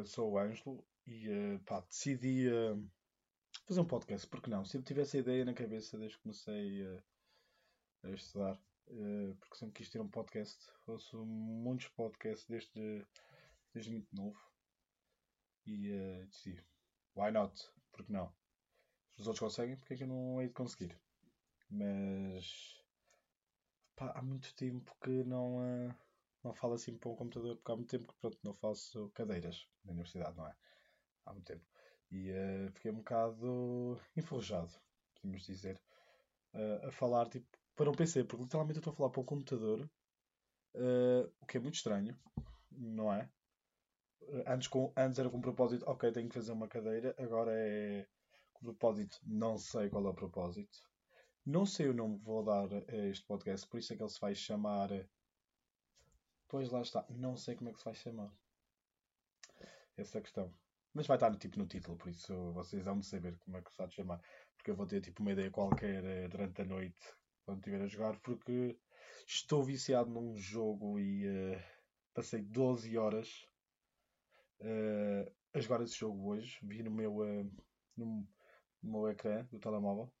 uh, sou o Ângelo e uh, pá, decidi uh, fazer um podcast, porque não? Sempre tive essa ideia na cabeça desde que comecei a estudar, porque sempre quis ter um podcast. Ouço muitos podcasts desde, desde muito novo e decidi, why not? Porque não? Se os outros conseguem, porque é que eu não hei de conseguir? Mas pá, há muito tempo que não não falo assim para um computador, porque há muito tempo que pronto, não faço cadeiras na universidade, não é? Há muito tempo. E uh, fiquei um bocado enferrujado, podemos dizer, uh, a falar tipo para um PC, porque literalmente eu estou a falar para um computador, uh, o que é muito estranho, não é? Antes, com, antes era com propósito, ok, tenho que fazer uma cadeira, agora é com propósito, não sei qual é o propósito. Não sei o nome que vou dar a este podcast, por isso é que ele se vai chamar Pois lá está. Não sei como é que se vai chamar. Essa é a questão. Mas vai estar tipo no título, por isso vocês vão saber como é que se vai chamar. Porque eu vou ter tipo uma ideia qualquer eh, durante a noite quando estiver a jogar, porque estou viciado num jogo e uh, passei 12 horas uh, a jogar esse jogo hoje. Vi no meu, uh, no, no, meu ecrã do telemóvel,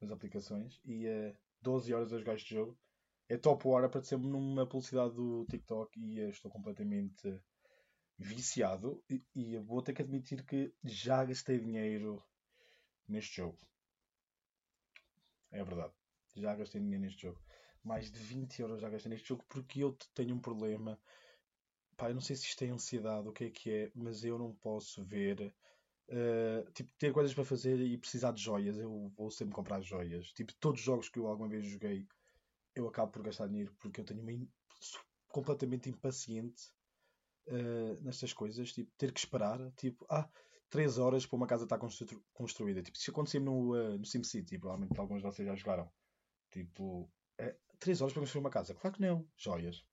nas aplicações, e uh, 12 horas a jogar este jogo é top war, apareceu-me numa publicidade do TikTok e estou completamente viciado. E, e vou ter que admitir que já gastei dinheiro neste jogo. É verdade. Já gastei dinheiro neste jogo. Mais de 20 euros já gastei neste jogo porque eu tenho um problema. Pá, eu não sei se isto é ansiedade, o que é que é, mas eu não posso ver. Uh, tipo, ter coisas para fazer e precisar de joias. Eu vou sempre comprar joias. Tipo, todos os jogos que eu alguma vez joguei eu acabo por gastar dinheiro porque eu tenho uma completamente impaciente uh, nestas coisas, tipo, ter que esperar, tipo, ah, 3 horas para uma casa estar constru... construída. Tipo, isso acontecia no, uh, no SimCity, provavelmente alguns de vocês já jogaram. Tipo, é, 3 horas para construir uma casa. Claro que não, joias.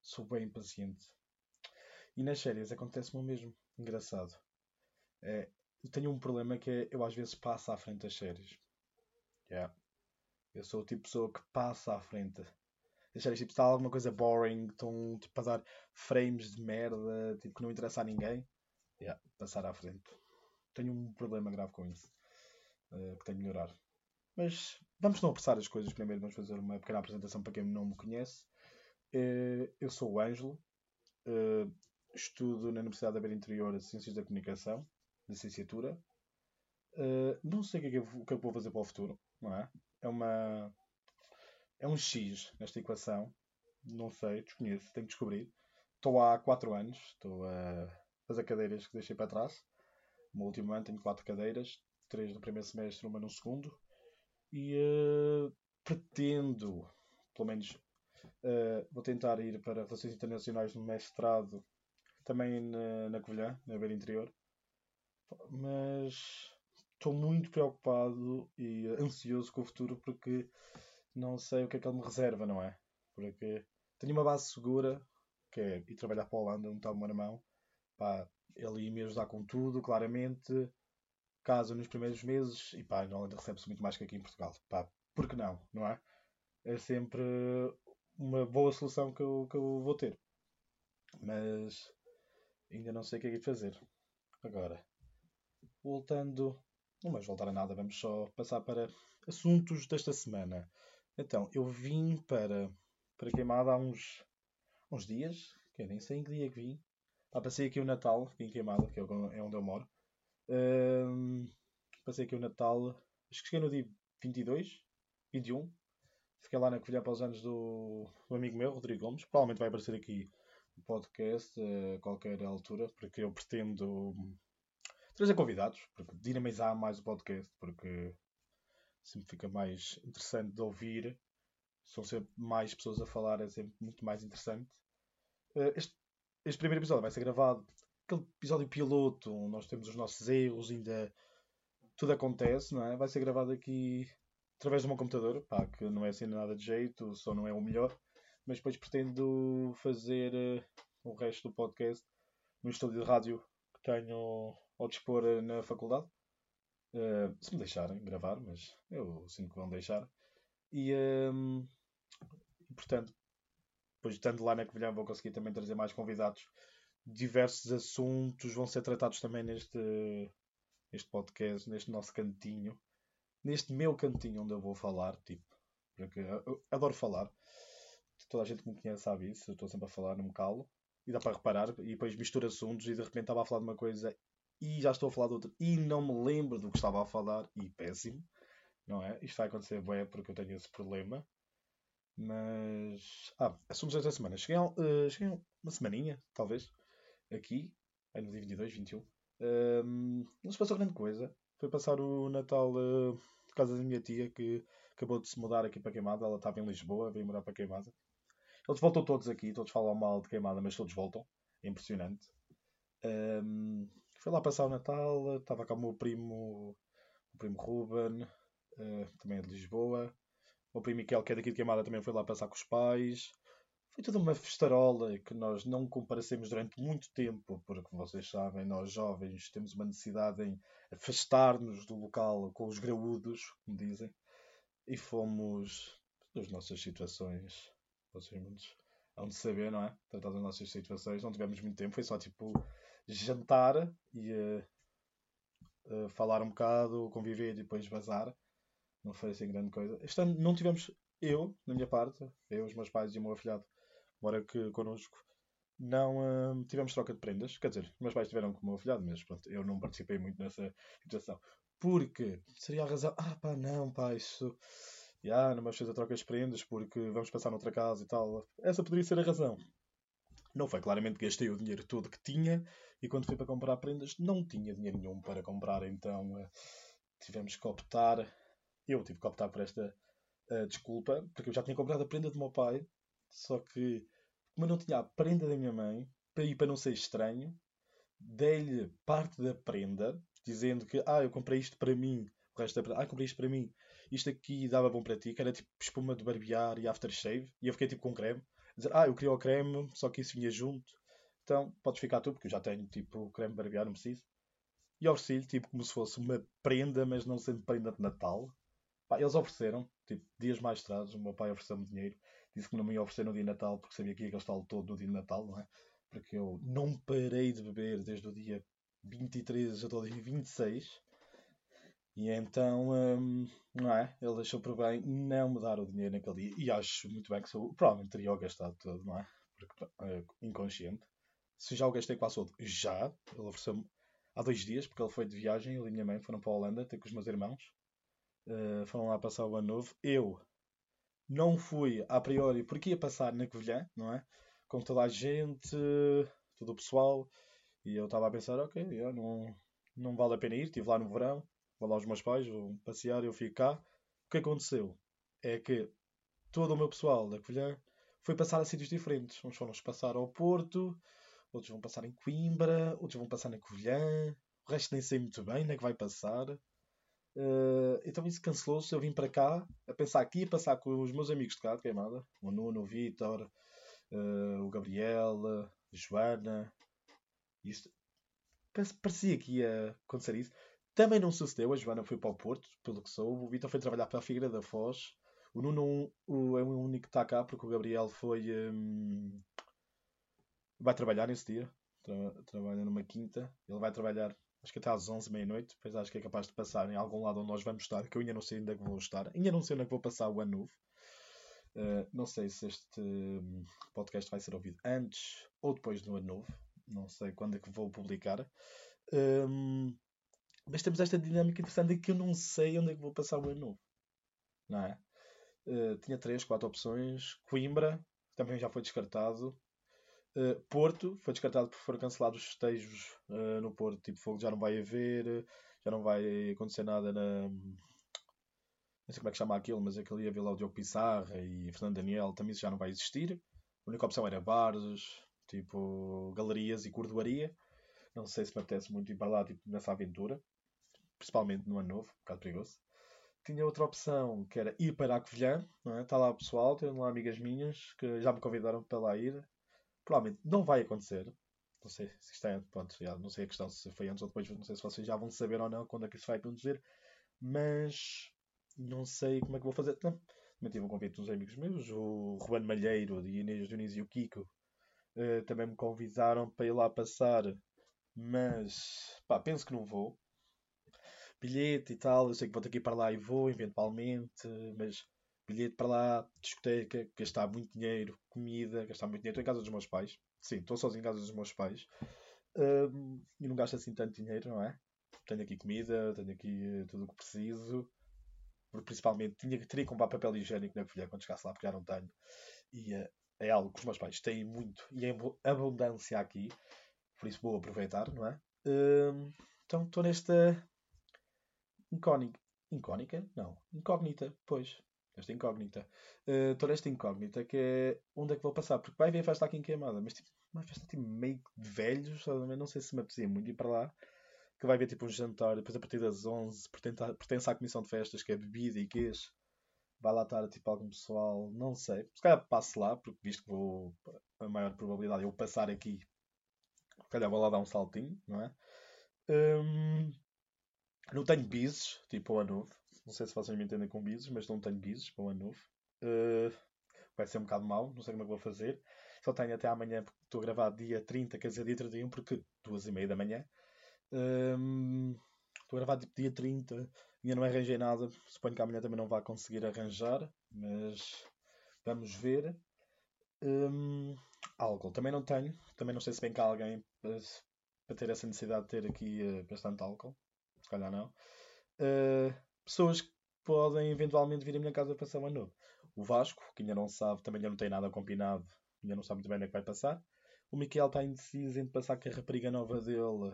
Sou bem impaciente. E nas séries acontece-me o mesmo. Engraçado. Tenho um problema que é eu às vezes passo à frente das séries. Yeah. Eu sou o tipo de pessoa que passa à frente. Deixar tipo, está alguma coisa boring, estão tipo, a dar frames de merda, tipo, que não interessa a ninguém. Yeah, passar à frente. Tenho um problema grave com isso. Uh, que tenho de melhorar. Mas vamos não apressar as coisas primeiro. Vamos fazer uma pequena apresentação para quem não me conhece. Uh, eu sou o Ângelo. Uh, estudo na Universidade da Beira Interior Ciências da Comunicação, licenciatura. não sei o que, é que, eu, o que é que vou fazer para o futuro, não é? É uma é um X nesta equação. Não sei, desconheço, tenho que descobrir. Estou há 4 anos, estou a fazer cadeiras que deixei para trás. No último ano tenho 4 cadeiras, 3 no primeiro semestre, uma no segundo. E uh, pretendo, pelo menos, uh, vou tentar ir para Relações Internacionais no mestrado, também na, na Covilhã, na Beira Interior. Mas estou muito preocupado e ansioso com o futuro porque não sei o que é que ele me reserva, não é? Porque tenho uma base segura, que é ir trabalhar para a Holanda, não está uma na mão. Pá, ele ia me ajudar com tudo, claramente. Casa nos primeiros meses e pá, na Holanda recebe-se muito mais que aqui em Portugal. Pá, por que não, não é? É sempre uma boa solução que eu, que eu vou ter. Mas ainda não sei o que é que fazer. Agora, voltando não vamos voltar a nada, vamos só passar para assuntos desta semana. Então, eu vim para, para Queimada há uns, uns dias, que nem sei em que dia que vim. Ah, passei aqui o Natal, em Queimada, que é, é onde eu moro. Um, passei aqui o Natal, acho que cheguei no dia 22, 21. Fiquei lá na Covilhã para os anos do, do amigo meu, Rodrigo Gomes. Provavelmente vai aparecer aqui o podcast a qualquer altura, porque eu pretendo trazer convidados, porque dinamizar mais o podcast, porque sempre fica mais interessante de ouvir. São sempre mais pessoas a falar, é sempre muito mais interessante. Eh, este, este primeiro episódio vai ser gravado, aquele episódio piloto, nós temos os nossos erros, ainda tudo acontece, não é? Vai ser gravado aqui através do meu computador, pá, que não é assim nada de jeito, só não é o melhor, mas depois pretendo fazer uh, o resto do podcast no estúdio de rádio que tenho ao dispor eh, na faculdade. Uh, se me deixarem gravar, mas eu sinto que vão deixar. E, um, e portanto, depois estando lá na Covilhã vou conseguir também trazer mais convidados diversos assuntos vão ser tratados também neste, neste podcast, neste nosso cantinho. Neste meu cantinho onde eu vou falar, tipo, porque eu adoro falar. Toda a gente que me conhece sabe isso, eu estou sempre a falar, não me calo. E dá para reparar, e depois misturo assuntos e de repente estava a falar de uma coisa e já estou a falar de outra e não me lembro do que estava a falar e péssimo, não é? Isto vai acontecer bem porque eu tenho esse problema. Mas. Ah, assuntos desta semana. Cheguei, uh, cheguei uma semaninha, talvez, aqui, no dia 22, 21. Um, não se passou grande coisa. Foi passar o Natal uh, por casa da minha tia que acabou de se mudar aqui para Queimada. Ela estava em Lisboa, veio morar para Queimada. Eles voltam todos aqui, todos falam mal de Queimada, mas todos voltam. É impressionante. Um, foi lá passar o Natal, estava com o meu primo, o primo Ruben, uh, também é de Lisboa. O primo Miquel, que é daqui de Queimada, também foi lá passar com os pais. Foi toda uma festarola que nós não comparecemos durante muito tempo, porque vocês sabem, nós jovens temos uma necessidade em afastar-nos do local com os graúdos, como dizem, e fomos nas nossas situações, vocês muitos hão de saber, não é? Tratar das nossas situações, não tivemos muito tempo, foi só tipo jantar e uh, uh, falar um bocado, conviver e depois vazar. Não foi assim grande coisa. Este ano não tivemos, eu, na minha parte, eu, os meus pais e o meu afilhado, mora que connosco, não uh, tivemos troca de prendas. Quer dizer, meus pais tiveram com o meu afilhado, mas pronto, eu não participei muito nessa situação. Porque seria a razão, ah pá, não, pá, isso. Já, não vamos fazer troca de prendas porque vamos passar noutra casa e tal. Essa poderia ser a razão. Não foi, claramente gastei o dinheiro todo que tinha e quando fui para comprar prendas não tinha dinheiro nenhum para comprar, então uh, tivemos que optar eu tive que optar por esta uh, desculpa, porque eu já tinha comprado a prenda do meu pai, só que, como eu não tinha a prenda da minha mãe, para ir para não ser estranho, dei-lhe parte da prenda, dizendo que, ah, eu comprei isto para mim, o resto da prenda, ah, comprei isto para mim, isto aqui dava bom para ti, que era tipo espuma de barbear e aftershave, e eu fiquei tipo com creme, dizer, ah, eu queria o creme, só que isso vinha junto, então podes ficar tu, porque eu já tenho tipo creme barbear, não preciso. E ofereci-lhe tipo como se fosse uma prenda, mas não sendo prenda de Natal. Pá, eles ofereceram, tipo, dias mais tarde, o meu pai ofereceu-me dinheiro, disse que não me ia oferecer no dia de Natal porque sabia que ia gastá-lo todo no dia de Natal, não é? Porque eu não parei de beber desde o dia 23 até o dia 26. E então, hum, não é? Ele deixou por bem não me dar o dinheiro naquele dia. E acho muito bem que sou, provavelmente teria o gastado todo, não é? Porque, é, inconsciente. Se já o gastei quase todo, já. Ele ofereceu-me há dois dias, porque ele foi de viagem, ele e minha mãe foram para a Holanda ter com os meus irmãos. Uh, foram lá passar o ano novo. Eu não fui a priori porque ia passar na Covilhã, não é? Com toda a gente, todo o pessoal. E eu estava a pensar, ok, yeah, não, não vale a pena ir. Estive lá no verão, vou lá aos meus pais, vou passear, eu fico cá. O que aconteceu? É que todo o meu pessoal da Covilhã foi passar a sítios diferentes. Uns foram passar ao Porto, outros vão passar em Coimbra, outros vão passar na Covilhã. O resto nem sei muito bem onde é que vai passar. Uh, então isso cancelou-se. Eu vim para cá a pensar que ia passar com os meus amigos de cá de queimada: o Nuno, o Vitor, uh, o Gabriel, a Joana. Isto parecia que ia acontecer isso. Também não sucedeu. A Joana foi para o Porto, pelo que sou. O Vitor foi trabalhar para a Figueira da Foz. O Nuno o, é o único que está cá porque o Gabriel foi. Um, vai trabalhar nesse dia. Tra trabalha numa quinta. Ele vai trabalhar acho que até às 11, meia-noite, depois acho que é capaz de passar em algum lado onde nós vamos estar, que eu ainda não sei onde é que vou estar, ainda não sei onde é que vou passar o ano novo. Uh, não sei se este hum, podcast vai ser ouvido antes ou depois do ano novo, não sei quando é que vou publicar. Um, mas temos esta dinâmica interessante em que eu não sei onde é que vou passar o ano novo. Não é? Uh, tinha três, quatro opções. Coimbra também já foi descartado. Uh, Porto foi descartado por foram cancelados os festejos uh, no Porto. Tipo, fogo já não vai haver, já não vai acontecer nada na. Não sei como é que chama aquilo, mas aquele ia ver lá o Diogo Pissarra e Fernando Daniel, também isso já não vai existir. A única opção era bares, tipo galerias e cordoaria. Não sei se me apetece muito ir para lá tipo, nessa aventura, principalmente no ano novo, um bocado perigoso. Tinha outra opção que era ir para a Covilhã, é? Está lá o pessoal, tenho lá amigas minhas que já me convidaram para lá ir provavelmente não vai acontecer. Não sei se isto é, pronto, já, não sei a questão se foi antes ou depois, não sei se vocês já vão saber ou não quando é que isso vai acontecer, mas não sei como é que vou fazer. Não, também tive um convite de uns amigos meus, o Juan Malheiro, de Inês Dionísio e o Kiko, Uh, também me convidaram para ir lá passar, mas pá, penso que não vou. Bilhete e tal, eu sei que vou que ir para lá e vou, eventualmente, mas bilhete para lá, discoteca, gastar muito dinheiro, comida, gastar muito dinheiro. Estou em casa dos meus pais. Sim, estou sozinho em casa dos meus pais. Um, e não gasto assim tanto dinheiro, não é? Tenho aqui comida, tenho aqui uh, tudo o que preciso. Porque principalmente tinha, teria que comprar papel higiênico na colher quando chegasse lá, porque já não tenho. E uh, é algo que os meus pais têm muito e em abundância aqui. Por isso vou aproveitar, não é? Um, então estou nesta incógnita. Incógnita? Não. Incógnita, pois. Esta incógnita. Uh, nesta incógnita que é onde é que vou passar. Porque vai haver festa aqui em Queimada, mas tipo, uma festa tipo, meio de velhos, não sei se me apetecia muito ir para lá. Que vai haver tipo um jantar, depois a partir das 11 pertence, pertence à comissão de festas, que é bebida e queijo. Vai lá estar tipo algum pessoal, não sei. Se calhar passo lá, porque visto que vou, a maior probabilidade é eu passar aqui, se calhar vou lá dar um saltinho, não é? Um, não tenho bises, tipo o ano novo. Não sei se vocês me entendem com bises, mas não tenho bises para o ano novo. Uh, vai ser um bocado mau, não sei como é que vou fazer. Só tenho até amanhã, porque estou a gravar dia 30, quer dizer dia 31, porque duas e meia da manhã. Um, estou a gravar tipo, dia 30, ainda não arranjei nada. Suponho que amanhã também não vai conseguir arranjar, mas vamos ver. Um, álcool também não tenho, também não sei se bem cá alguém para, para ter essa necessidade de ter aqui uh, bastante álcool. Calhar não. Uh, pessoas que podem eventualmente vir à minha casa passar o ano novo. O Vasco, que ainda não sabe, também ainda não tem nada combinado, ainda não sabe muito bem onde é que vai passar. O Miquel está indeciso entre passar com a rapariga nova dele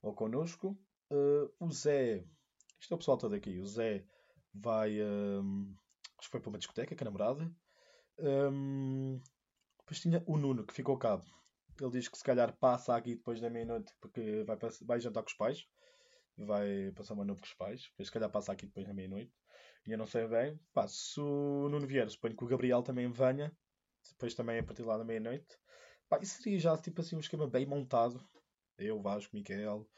ou connosco. Uh, o Zé, isto é o pessoal todo aqui. O Zé vai. Um, acho que foi para uma discoteca com a namorada. Um, depois tinha o Nuno, que ficou cabo. Ele diz que se calhar passa aqui depois da meia-noite porque vai, vai jantar com os pais vai passar uma noite com os pais. Depois, se calhar, passa aqui depois na meia-noite. E eu não sei bem. Pá, se o Nuno vier, suponho que o Gabriel também venha. Depois também a partir lá da meia-noite. Pá, isso seria já tipo assim um esquema bem montado. Eu, Vasco, Miquel,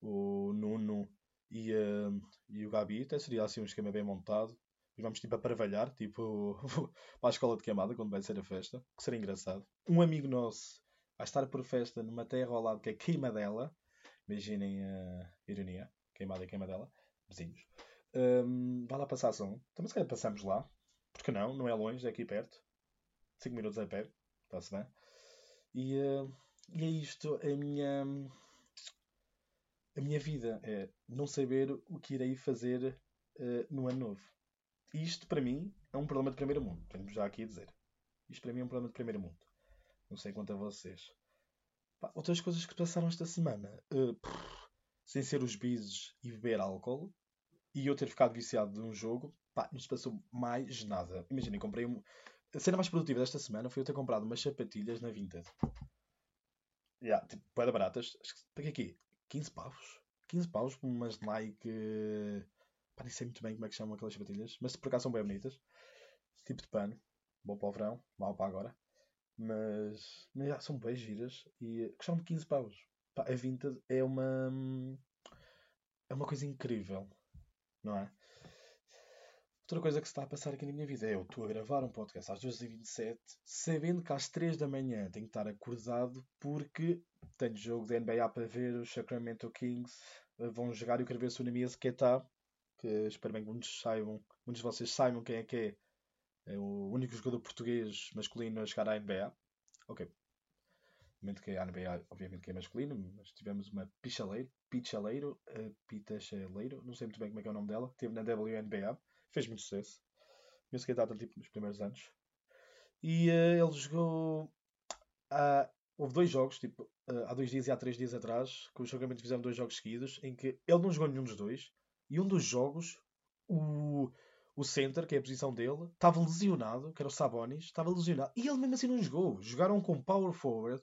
o Nuno e, uh, e o Gabi. Até seria assim um esquema bem montado. E vamos tipo a paravalhar, tipo para a escola de queimada, quando vai ser a festa. Que seria engraçado. Um amigo nosso vai estar por festa numa terra ao lado que é Queimadela. Imaginem a ironia. Queimada e queimadela. Vizinhos. Um, vai lá passar som. Também se calhar passamos lá. Porque não? Não é longe, é aqui perto. 5 minutos a pé. Está-se bem. E, uh, e é isto. A minha. A minha vida é não saber o que irei fazer uh, no ano novo. Isto, para mim, é um problema de primeiro mundo. Tenho já aqui a dizer. Isto, para mim, é um problema de primeiro mundo. Não sei quanto a vocês. Outras coisas que passaram esta semana. Uh, sem ser os bises e beber álcool. E eu ter ficado viciado de um jogo. Pá, não se passou mais nada. Imaginem, comprei um... A cena mais produtiva desta semana foi eu ter comprado umas sapatilhas na Vinted. Yeah, tipo, para baratas. Paguei aqui 15 paus. 15 paus por umas Nike. Pá, nem sei muito bem como é que chamam aquelas sapatilhas. Mas por acaso são bem bonitas. Tipo de pano. Bom para o verão. Mal para agora. Mas, mas já, são bem giras e custaram de 15 paus. Pá, a Vinted é uma. É uma coisa incrível, não é? Outra coisa que se está a passar aqui na minha vida é eu estou a gravar um podcast às 2h27, sabendo que às 3 da manhã tenho que estar acordado porque tenho jogo da NBA para ver, os Sacramento Kings vão jogar e eu quero ver o Namias Keita, que espero bem que muitos saibam, muitos de vocês saibam quem é que é, é o único jogador português masculino a chegar à NBA. Ok. Obviamente que a NBA obviamente que é masculino, mas tivemos uma pichaleiro, pichaleiro, uh, pitachaleiro, não sei muito bem como é que é o nome dela, teve na WNBA, fez muito sucesso. Mesmo que data tipo nos primeiros anos. E uh, ele jogou. Houve dois jogos, tipo, uh, há dois dias e há três dias atrás, que o jogamento fizeram dois jogos seguidos, em que ele não jogou nenhum dos dois, e um dos jogos, o o center, que é a posição dele, estava lesionado, que era o Sabonis, estava lesionado, e ele mesmo assim não jogou. Jogaram com power forward,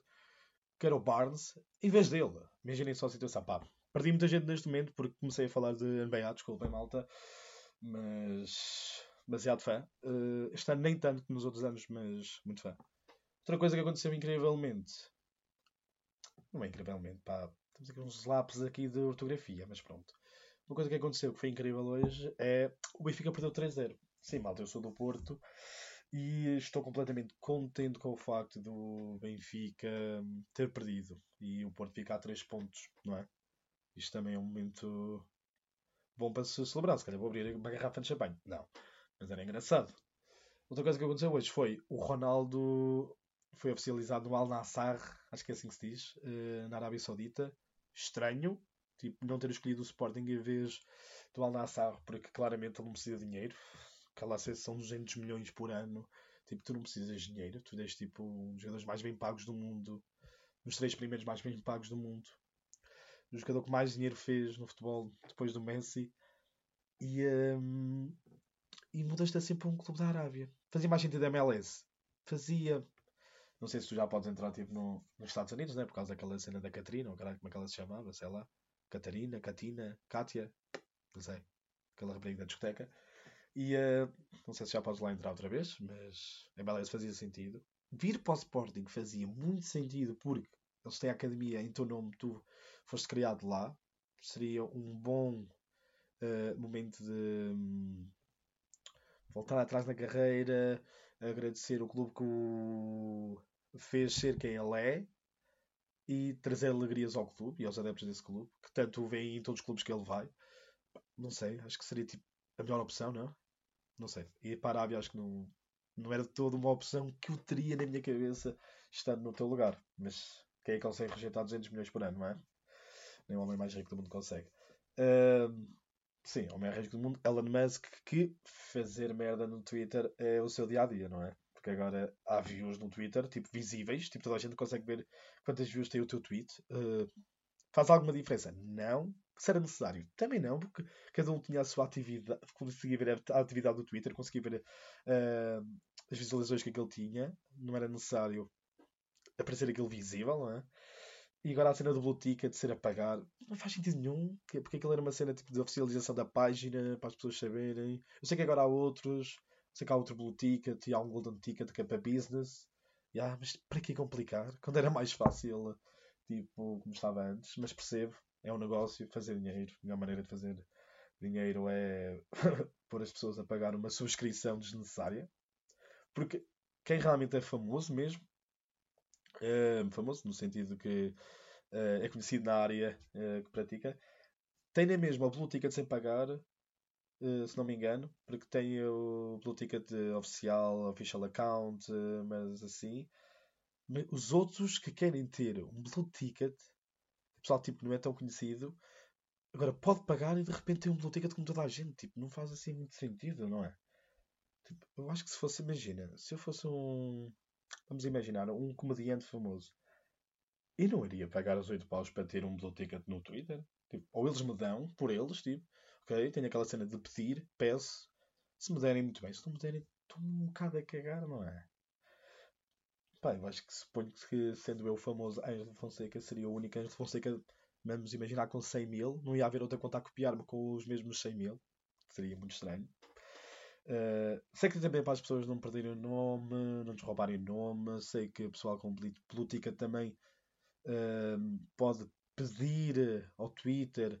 que era o Barnes, em vez dele. Imaginem só a situação. Pá, perdi muita gente neste momento porque comecei a falar de NBA, desculpem malta, mas demasiado fã. Uh, este ano nem tanto como nos outros anos, mas muito fã. Outra coisa que aconteceu incrivelmente, não é incrivelmente, pá, temos aqui uns lápis aqui de ortografia, mas pronto. Uma coisa que aconteceu que foi incrível hoje é o Benfica perdeu 3-0. Sim, malta, eu sou do Porto E estou completamente contente com o facto do Benfica ter perdido e o Porto ficar a 3 pontos, não é? Isto também é um momento bom para se celebrar. Se calhar vou abrir uma garrafa de champanhe. Não. Mas era engraçado. Outra coisa que aconteceu hoje foi o Ronaldo foi oficializado no Al Nassr, acho que é assim que se diz, eh, na Arábia Saudita. Estranho, tipo, não ter escolhido o Sporting em vez do Al Nassr, porque claramente ele não precisa de dinheiro. Aquela são 200 milhões por ano. Tipo, tu não precisas de dinheiro. Tu és tipo um dos jogadores mais bem pagos do mundo. Nos três primeiros mais bem pagos do mundo. O jogador que mais dinheiro fez no futebol depois do Messi. E, um, e mudaste assim para um clube da Arábia. Fazia mais sentido a MLS. Fazia. Não sei se tu já podes entrar tipo, no, nos Estados Unidos, né? Por causa daquela cena da Catarina, ou caralho, como é que ela se chamava, sei lá. Catarina, Catina, Kátia, não sei. Aquela rapariga da discoteca. E uh, não sei se já podes lá entrar outra vez, mas a MLS fazia sentido. Vir para o Sporting fazia muito sentido porque eles têm a academia em teu nome, tu foste criado lá. Seria um bom uh, momento de um, voltar atrás na carreira, agradecer o clube que o fez ser quem ele é e trazer alegrias ao clube e aos adeptos desse clube, que tanto o veem em todos os clubes que ele vai. Não sei, acho que seria tipo a melhor opção, não? Não sei. E para a Arábia acho que não, não era toda uma opção que eu teria na minha cabeça estando no teu lugar. Mas quem é que consegue rejeitar 200 milhões por ano, não é? Nem o homem mais rico do mundo consegue. Uh, sim, o homem mais rico do mundo, Elon Musk, que fazer merda no Twitter é o seu dia a dia, não é? Porque agora há views no Twitter, tipo visíveis, tipo toda a gente consegue ver quantas views tem o teu tweet. Uh, faz alguma diferença? Não. Se era necessário? Também não, porque cada um tinha a sua atividade, conseguia ver a atividade do Twitter, conseguia ver uh, as visualizações que aquele tinha, não era necessário aparecer aquilo visível, não é? E agora a cena do Blue Ticket ser a pagar não faz sentido nenhum, porque aquilo era uma cena tipo de oficialização da página para as pessoas saberem. Eu sei que agora há outros, sei que há outro Blue Ticket e há um Golden Ticket que é para business. Yeah, mas para que complicar? Quando era mais fácil, tipo, como estava antes, mas percebo, é um negócio, fazer dinheiro. A melhor maneira de fazer dinheiro é pôr as pessoas a pagar uma subscrição desnecessária. Porque quem realmente é famoso mesmo uh, famoso no sentido que uh, é conhecido na área uh, que pratica, tem na mesma o Blue Ticket sem pagar, se não me engano, porque tem o Blue Ticket oficial, official account, mas assim. Mas os outros que querem ter um Blue Ticket, o pessoal tipo, não é tão conhecido, agora pode pagar e de repente tem um Blue Ticket como toda a gente. Tipo, não faz assim muito sentido, não é? Tipo, eu acho que se fosse, imagina, se eu fosse um, Vamos imaginar um comediante famoso. E não iria pagar os 8 paus para ter um blue ticket no Twitter. Tipo, ou eles me dão, por eles, tipo, tenho aquela cena de pedir, peço. Se me derem muito bem, se não me derem, estou um bocado a cagar, não é? Pá, eu acho que suponho que sendo eu famoso Ângelo Fonseca seria o único Ângelo Fonseca, vamos imaginar com 100 mil, não ia haver outra conta a copiar-me com os mesmos 100 mil, seria muito estranho. Uh, sei que também para as pessoas não perderem o nome, não nos roubarem o nome. Sei que o pessoal com política também uh, pode pedir ao Twitter.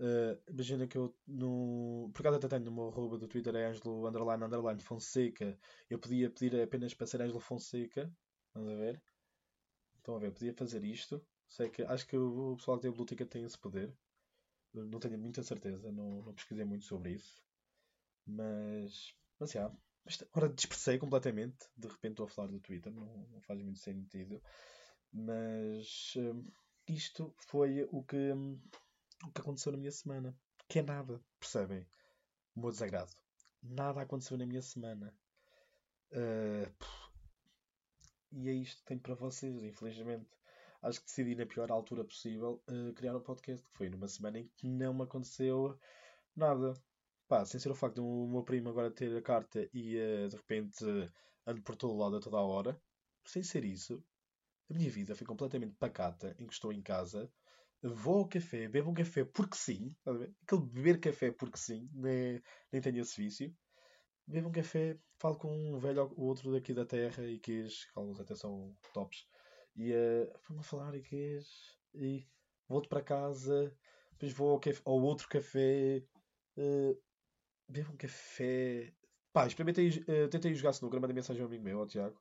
Uh, imagina que eu no. Por acaso até tenho no meu arroba do Twitter é Ângelo underline underline Fonseca. Eu podia pedir apenas para ser Ângelo Fonseca. Vamos a ver. Estão a ver, podia fazer isto. Sei que acho que o pessoal que tem política tem esse poder. Não tenho muita certeza, não, não pesquisei muito sobre isso. Mas, mas já. Mas, agora dispersei completamente. De repente estou a falar do Twitter, não, não faz muito sentido. Mas hum, isto foi o que, o que aconteceu na minha semana. Que é nada, percebem? O meu desagrado. Nada aconteceu na minha semana. Uh, e é isto que tenho para vocês, infelizmente. Acho que decidi na pior altura possível uh, criar um podcast, que foi numa semana em que não me aconteceu nada. Pá, sem ser o facto do meu primo agora ter a carta e uh, de repente ando por todo lado a toda a hora, sem ser isso, a minha vida foi completamente pacata em que estou em casa, vou ao café, bebo um café porque sim, aquele beber café porque sim, nem, nem tenho esse vício. Bebo um café, falo com um velho ou outro daqui da terra e que alguns até são tops, e uh, vamos a falar e que e volto para casa, depois vou ao, café, ao outro café, uh, bebo um café, Pá, experimentei, uh, tentei jogar snooker, mandei mensagem a um amigo meu, ao Tiago,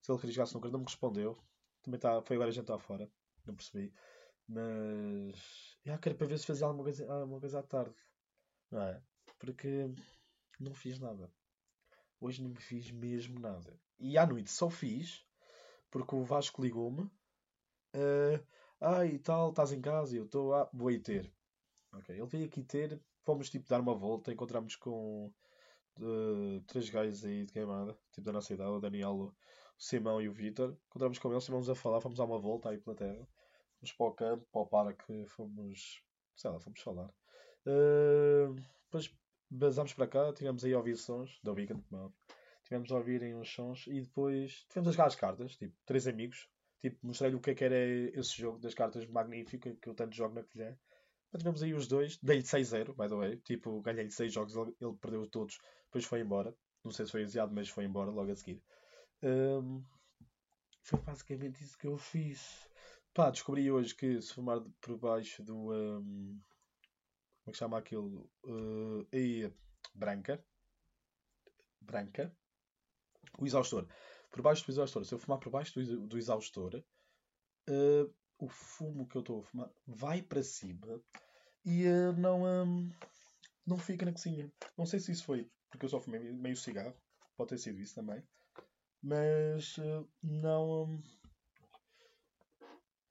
se ele queria jogar snooker, não me respondeu. Também tá, foi agora jantar fora, não percebi. Mas. Já quero para ver se fazia alguma coisa, alguma coisa à tarde. Não é? Porque não fiz nada. Hoje não fiz mesmo nada. E à noite só fiz porque o Vasco ligou-me. Uh, ah, e tal, estás em casa? E eu estou, ah, vou aí ter. Ok, ele veio aqui ter, fomos tipo dar uma volta, encontramos com uh, três gajos aí de queimada, tipo da nossa idade, o Daniel, o Simão e o Vitor. Encontramos com eles, estivemos a falar, fomos dar uma volta aí pela terra. Fomos para o campo, para o parque, fomos, sei lá, fomos falar. Uh, depois basámos para cá, tivemos aí a ouvir sons, da Weekend, como Tivemos a ouvirem uns sons e depois tivemos a jogar as cartas, tipo, três amigos. Tipo, mostrei-lhe o que é que era esse jogo das cartas magnífico que eu tanto jogo na colher. Tivemos aí os dois, dei-lhe 6-0, by the way. Tipo, ganhei-lhe 6 jogos, ele perdeu todos, depois foi embora. Não sei se foi aziado, mas foi embora logo a seguir. Um, foi basicamente isso que eu fiz. Pá, descobri hoje que se fumar por baixo do. Um, como é que chama aquilo? Uh, branca. Branca. O exaustor. Por baixo do exaustor. Se eu fumar por baixo do, do exaustor, uh, o fumo que eu estou a fumar vai para cima e uh, não, um, não fica na cozinha. Não sei se isso foi porque eu só fumei meio cigarro, pode ter sido isso também, mas uh, não, um,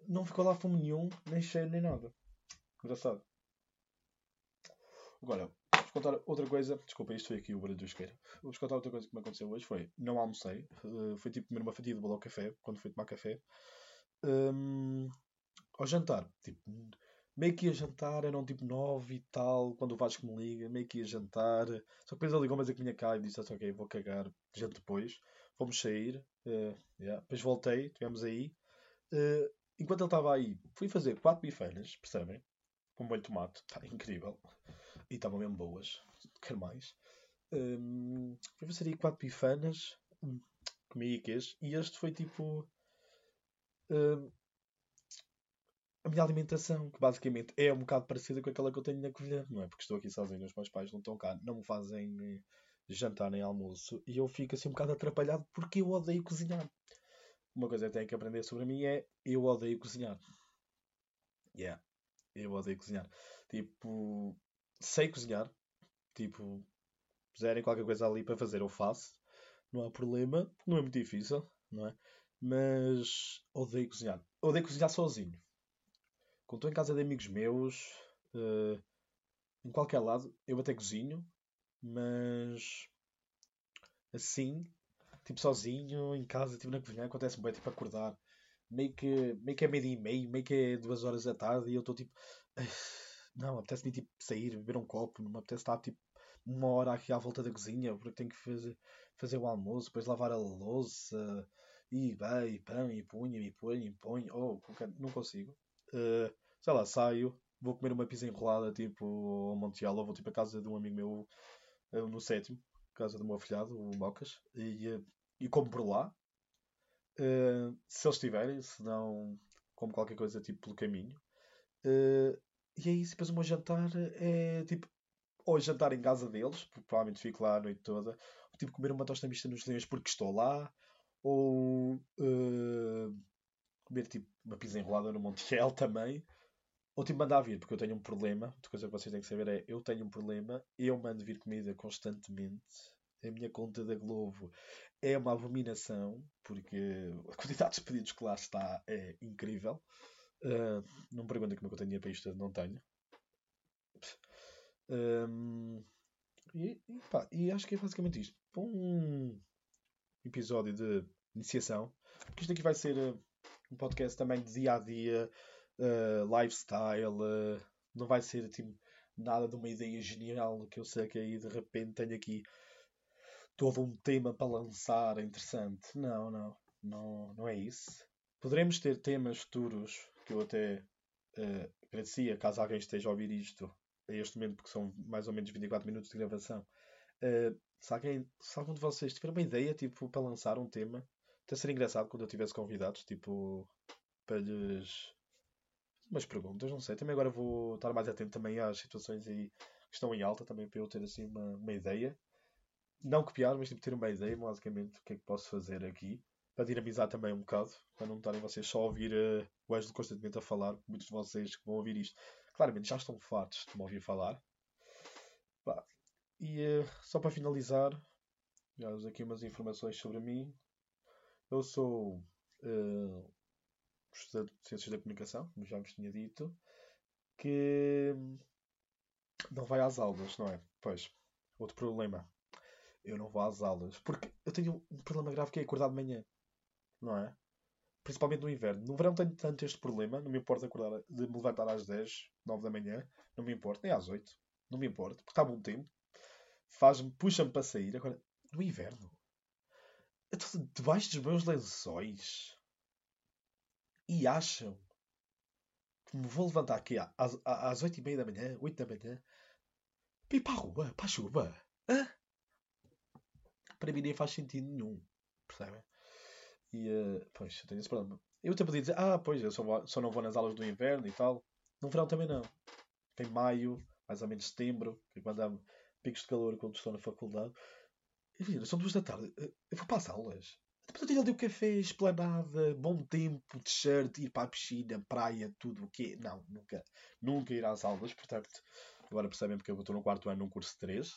não ficou lá fumo nenhum, nem cheiro, nem nada. Engraçado. Agora, vou contar outra coisa. Desculpa, isto foi aqui o barulho do isqueiro. Vou-vos contar outra coisa que me aconteceu hoje. Foi, não almocei. Uh, foi tipo comer uma fatia de bolo ao café, quando fui tomar café um, ao jantar. Tipo, meio que ia jantar, eram tipo nove e tal, quando o Vasco me liga, meio que ia jantar. Só que depois ele ligou mas a que vinha cá e disse assim, ok, vou cagar, gente depois. Fomos sair, uh, yeah. depois voltei, estivemos aí. Uh, enquanto ele estava aí, fui fazer quatro bifeiras, percebem? Com molho de tomate, está incrível. E estavam mesmo boas, quero mais. Um, fui fazer aí quatro bifanas, hum, comi queijo, e este foi tipo uh, a minha alimentação, que basicamente é um bocado parecida com aquela que eu tenho na Covilhã, não é? Porque estou aqui sozinho, os meus pais não estão cá, não me fazem eh, jantar nem almoço e eu fico assim um bocado atrapalhado porque eu odeio cozinhar. Uma coisa que tenho que aprender sobre mim é eu odeio cozinhar. Yeah, eu odeio cozinhar. Tipo, sei cozinhar. Tipo, puserem qualquer coisa ali para fazer, eu faço. Não há problema, não é muito difícil, não é? Mas odeio cozinhar. Odeio cozinhar sozinho. Quando estou em casa de amigos meus, uh, em qualquer lado, eu até cozinho, mas assim, tipo sozinho, em casa, tipo na cozinha, acontece-me bem, tipo acordar. Meio que, meio que é meio dia e meio, meio que é duas horas da tarde e eu estou tipo. Não, apetece-me tipo sair, beber um copo, não me apetece estar tipo uma hora aqui à volta da cozinha porque tenho que fazer, fazer o almoço, depois lavar a louça, e vai, e pão, e punha, e põe, e põe, oh, não consigo. Uh, sei lá, saio, vou comer uma pizza enrolada, tipo, ao Montiel, ou vou tipo a casa de um amigo meu uh, no sétimo, casa do meu afilhado, o Mocas, e, uh, e como por lá. se eles tiverem, se não, como qualquer coisa tipo pelo caminho. e aí, depois o meu jantar é tipo, ou jantar em casa deles, porque provavelmente fico lá a noite toda, ou tipo comer uma tosta mista nos leões porque estou lá, ou uh, comer tipo uma pizza enrolada no Montiel também, ou tipo mandar vir, porque eu tenho um problema. Outra coisa que vocês têm que saber é: eu tenho um problema, eu mando vir comida constantemente. A minha conta da Globo é uma abominação, porque a quantidade de pedidos que lá está é incrível. Uh, não me perguntem como é que eu tenho dinheiro para isto, não tenho. Um, e, e, pá, e acho que é basicamente isto. Um, episódio de iniciação, porque isto aqui vai ser uh, um podcast também de dia a dia, uh, lifestyle, uh, não vai ser tipo, nada de uma ideia genial que eu sei que aí de repente tenho aqui todo um tema para lançar interessante. Não, não, não, não é isso. Poderemos ter temas futuros que eu até uh, agradecia caso alguém esteja a ouvir isto a este momento, porque são mais ou menos 24 minutos de gravação. Uh, se, alguém, se algum de vocês tiver uma ideia tipo, para lançar um tema, até seria engraçado quando eu tivesse convidados, tipo, para lhes. Umas perguntas, não sei. Também agora vou estar mais atento também às situações aí que estão em alta, também para eu ter assim uma, uma ideia. não copiar, mas tipo, ter uma ideia, basicamente, o que é que posso fazer aqui. Para dinamizar também um bocado, para não estarem vocês só a ouvir uh, o Wesley constantemente a falar. Muitos de vocês que vão ouvir isto, claramente já estão fartos de me ouvir falar. E uh, só para finalizar, já aqui umas informações sobre mim. Eu sou uh, estudante de Ciências da Comunicação, como já vos tinha dito, que não vai às aulas, não é? Pois, outro problema. Eu não vou às aulas. Porque eu tenho um problema grave que é acordar de manhã. Não é? Principalmente no inverno. No verão tenho tanto este problema. Não me importa acordar, de me levantar às 10, 9 da manhã. Não me importa. Nem às 8. Não me importa. Porque está bom tempo. Faz-me, puxa-me para sair. Agora, no inverno. Eu estou debaixo dos meus lençóis. E acham que me vou levantar aqui às, às 8 e meia da manhã, 8 da manhã, para ir para a rua, para a chuva. Hã? Para mim nem faz sentido nenhum. Percebem? E, uh, pois, eu tenho esse problema. Eu até podia dizer, ah, pois, eu só, só não vou nas aulas do inverno e tal. No verão também não. Em maio, mais ou menos setembro, que é quando há picos de calor quando estou na faculdade. Vira, são duas da tarde. Eh, eu vou para as aulas. Depois tenho ali o café, esplanada, bom tempo, t-shirt, ir para a piscina, praia, tudo o quê. Não, nunca, nunca ir às aulas, portanto, agora percebem porque eu estou no quarto ano num curso de 3,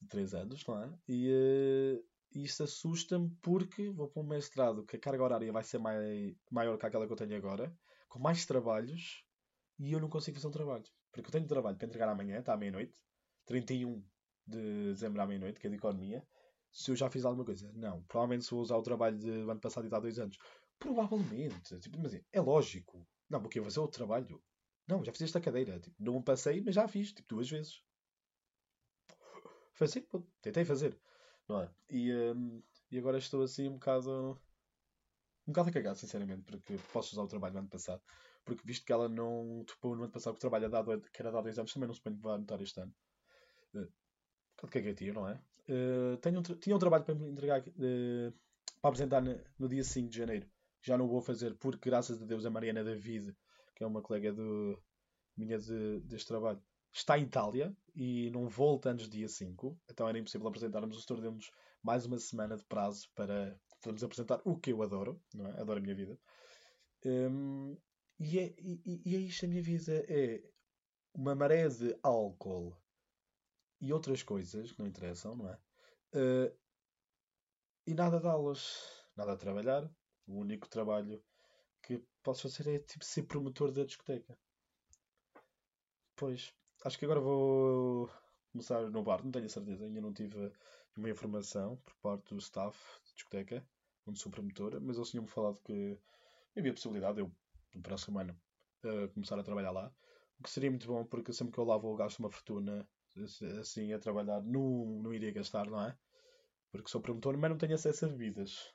de 3 anos, não é? E uh, isto assusta-me porque vou para um mestrado que a carga horária vai ser mais, maior que aquela que eu tenho agora, com mais trabalhos, e eu não consigo fazer um trabalho. Porque eu tenho trabalho para entregar amanhã, está à meia-noite, 31 de dezembro à meia-noite, que é de economia, se eu já fiz alguma coisa. Não. Provavelmente se vou usar o trabalho de ano passado e de há dois anos. Provavelmente. Tipo, mas é lógico. Não, porque eu vou fazer outro trabalho. Não, já fiz esta cadeira. Tipo, não passei, mas já fiz. Tipo, duas vezes. Foi assim, pô, tentei fazer. Não é? E, um, e agora estou assim um bocado. Um bocado a cagar, sinceramente, porque posso usar o trabalho do ano passado. Porque visto que ela não topou no ano passado que o trabalho é dado, que era dado há dois anos, também não põe que vai anotar este ano. Uh, um bocado cagativo, não é? Uh, tenho um tinha um trabalho para me entregar uh, para apresentar no, no, dia 5 de janeiro. Já não vou fazer porque, graças a Deus, a Mariana David, que é uma colega do, minha de, deste trabalho, está em Itália e não volta antes do dia 5. Então era impossível apresentarmos. O setor deu-nos mais uma semana de prazo para podermos apresentar o que eu adoro, não é? Adoro a minha vida. Um, e, é, e, e é isto a minha vida. É uma maré de álcool e outras coisas que não interessam, não é? Uh, e nada de aulas, nada a trabalhar. O único trabalho que posso fazer é tipo ser promotor da discoteca. Pois, acho que agora vou começar no bar, não tenho certeza, ainda não tive nenhuma informação por parte do staff da discoteca, onde sou promotora, mas eles tinham-me falado que havia possibilidade de eu, no próximo ano, uh, começar a trabalhar lá. O que seria muito bom, porque sempre que eu lá vou gasto uma fortuna assim a trabalhar, não, não iria gastar, não é? Porque sou promotor, mas não tenho acesso a bebidas.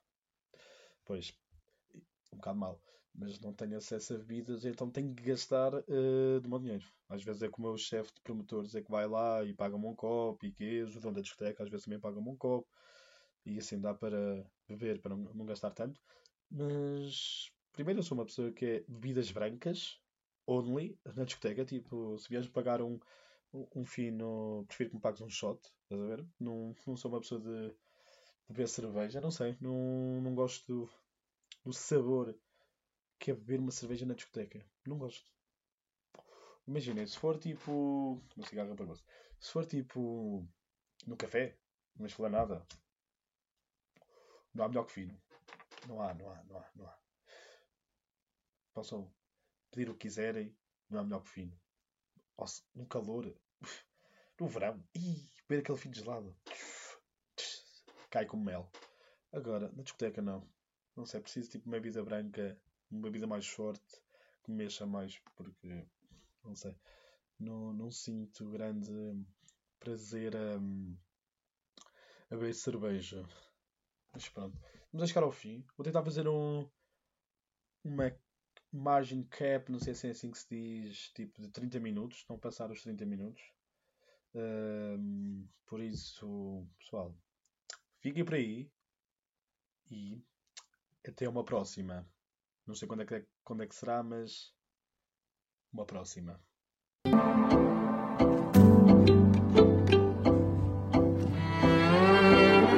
Pois, um bocado mal. Mas não tenho acesso a bebidas, então tenho que gastar uh, do meu dinheiro. Às vezes é como o meu chefe de promotores é que vai lá e paga-me um copo e queijo, o dono da discoteca às vezes também paga-me um copo. E assim dá para beber, para não, não gastar tanto. Mas primeiro eu sou uma pessoa que é bebidas brancas, only, na discoteca. Tipo, se vieres pagar um, um fino. Prefiro que me pagues um shot, estás a ver? Não, não sou uma pessoa de, beber cerveja, não sei. Não, não gosto do, do sabor que é beber uma cerveja na discoteca. Não gosto. Imaginem, se for tipo. Uma cigarra para você. Se for tipo. No café, numa esplanada, não há melhor que fino. Não há, não há, não há, não há. Possam pedir o que quiserem, não há melhor que fino. Nossa, no calor, no verão, e beber aquele fim de gelado, cai como mel. Agora, na discoteca não. Não sei, preciso tipo uma bebida branca, uma bebida mais forte, que me mexa mais, porque, não sei, não, não sinto grande prazer a, a beber cerveja. Mas pronto, vamos a chegar ao fim. Vou tentar fazer um, uma margin cap, não sei se é assim que se diz, tipo de 30 minutos, não passar os 30 minutos. Um, por isso, pessoal, fiquem por aí e até uma próxima. Não sei quando é que, quando é que será, mas uma próxima.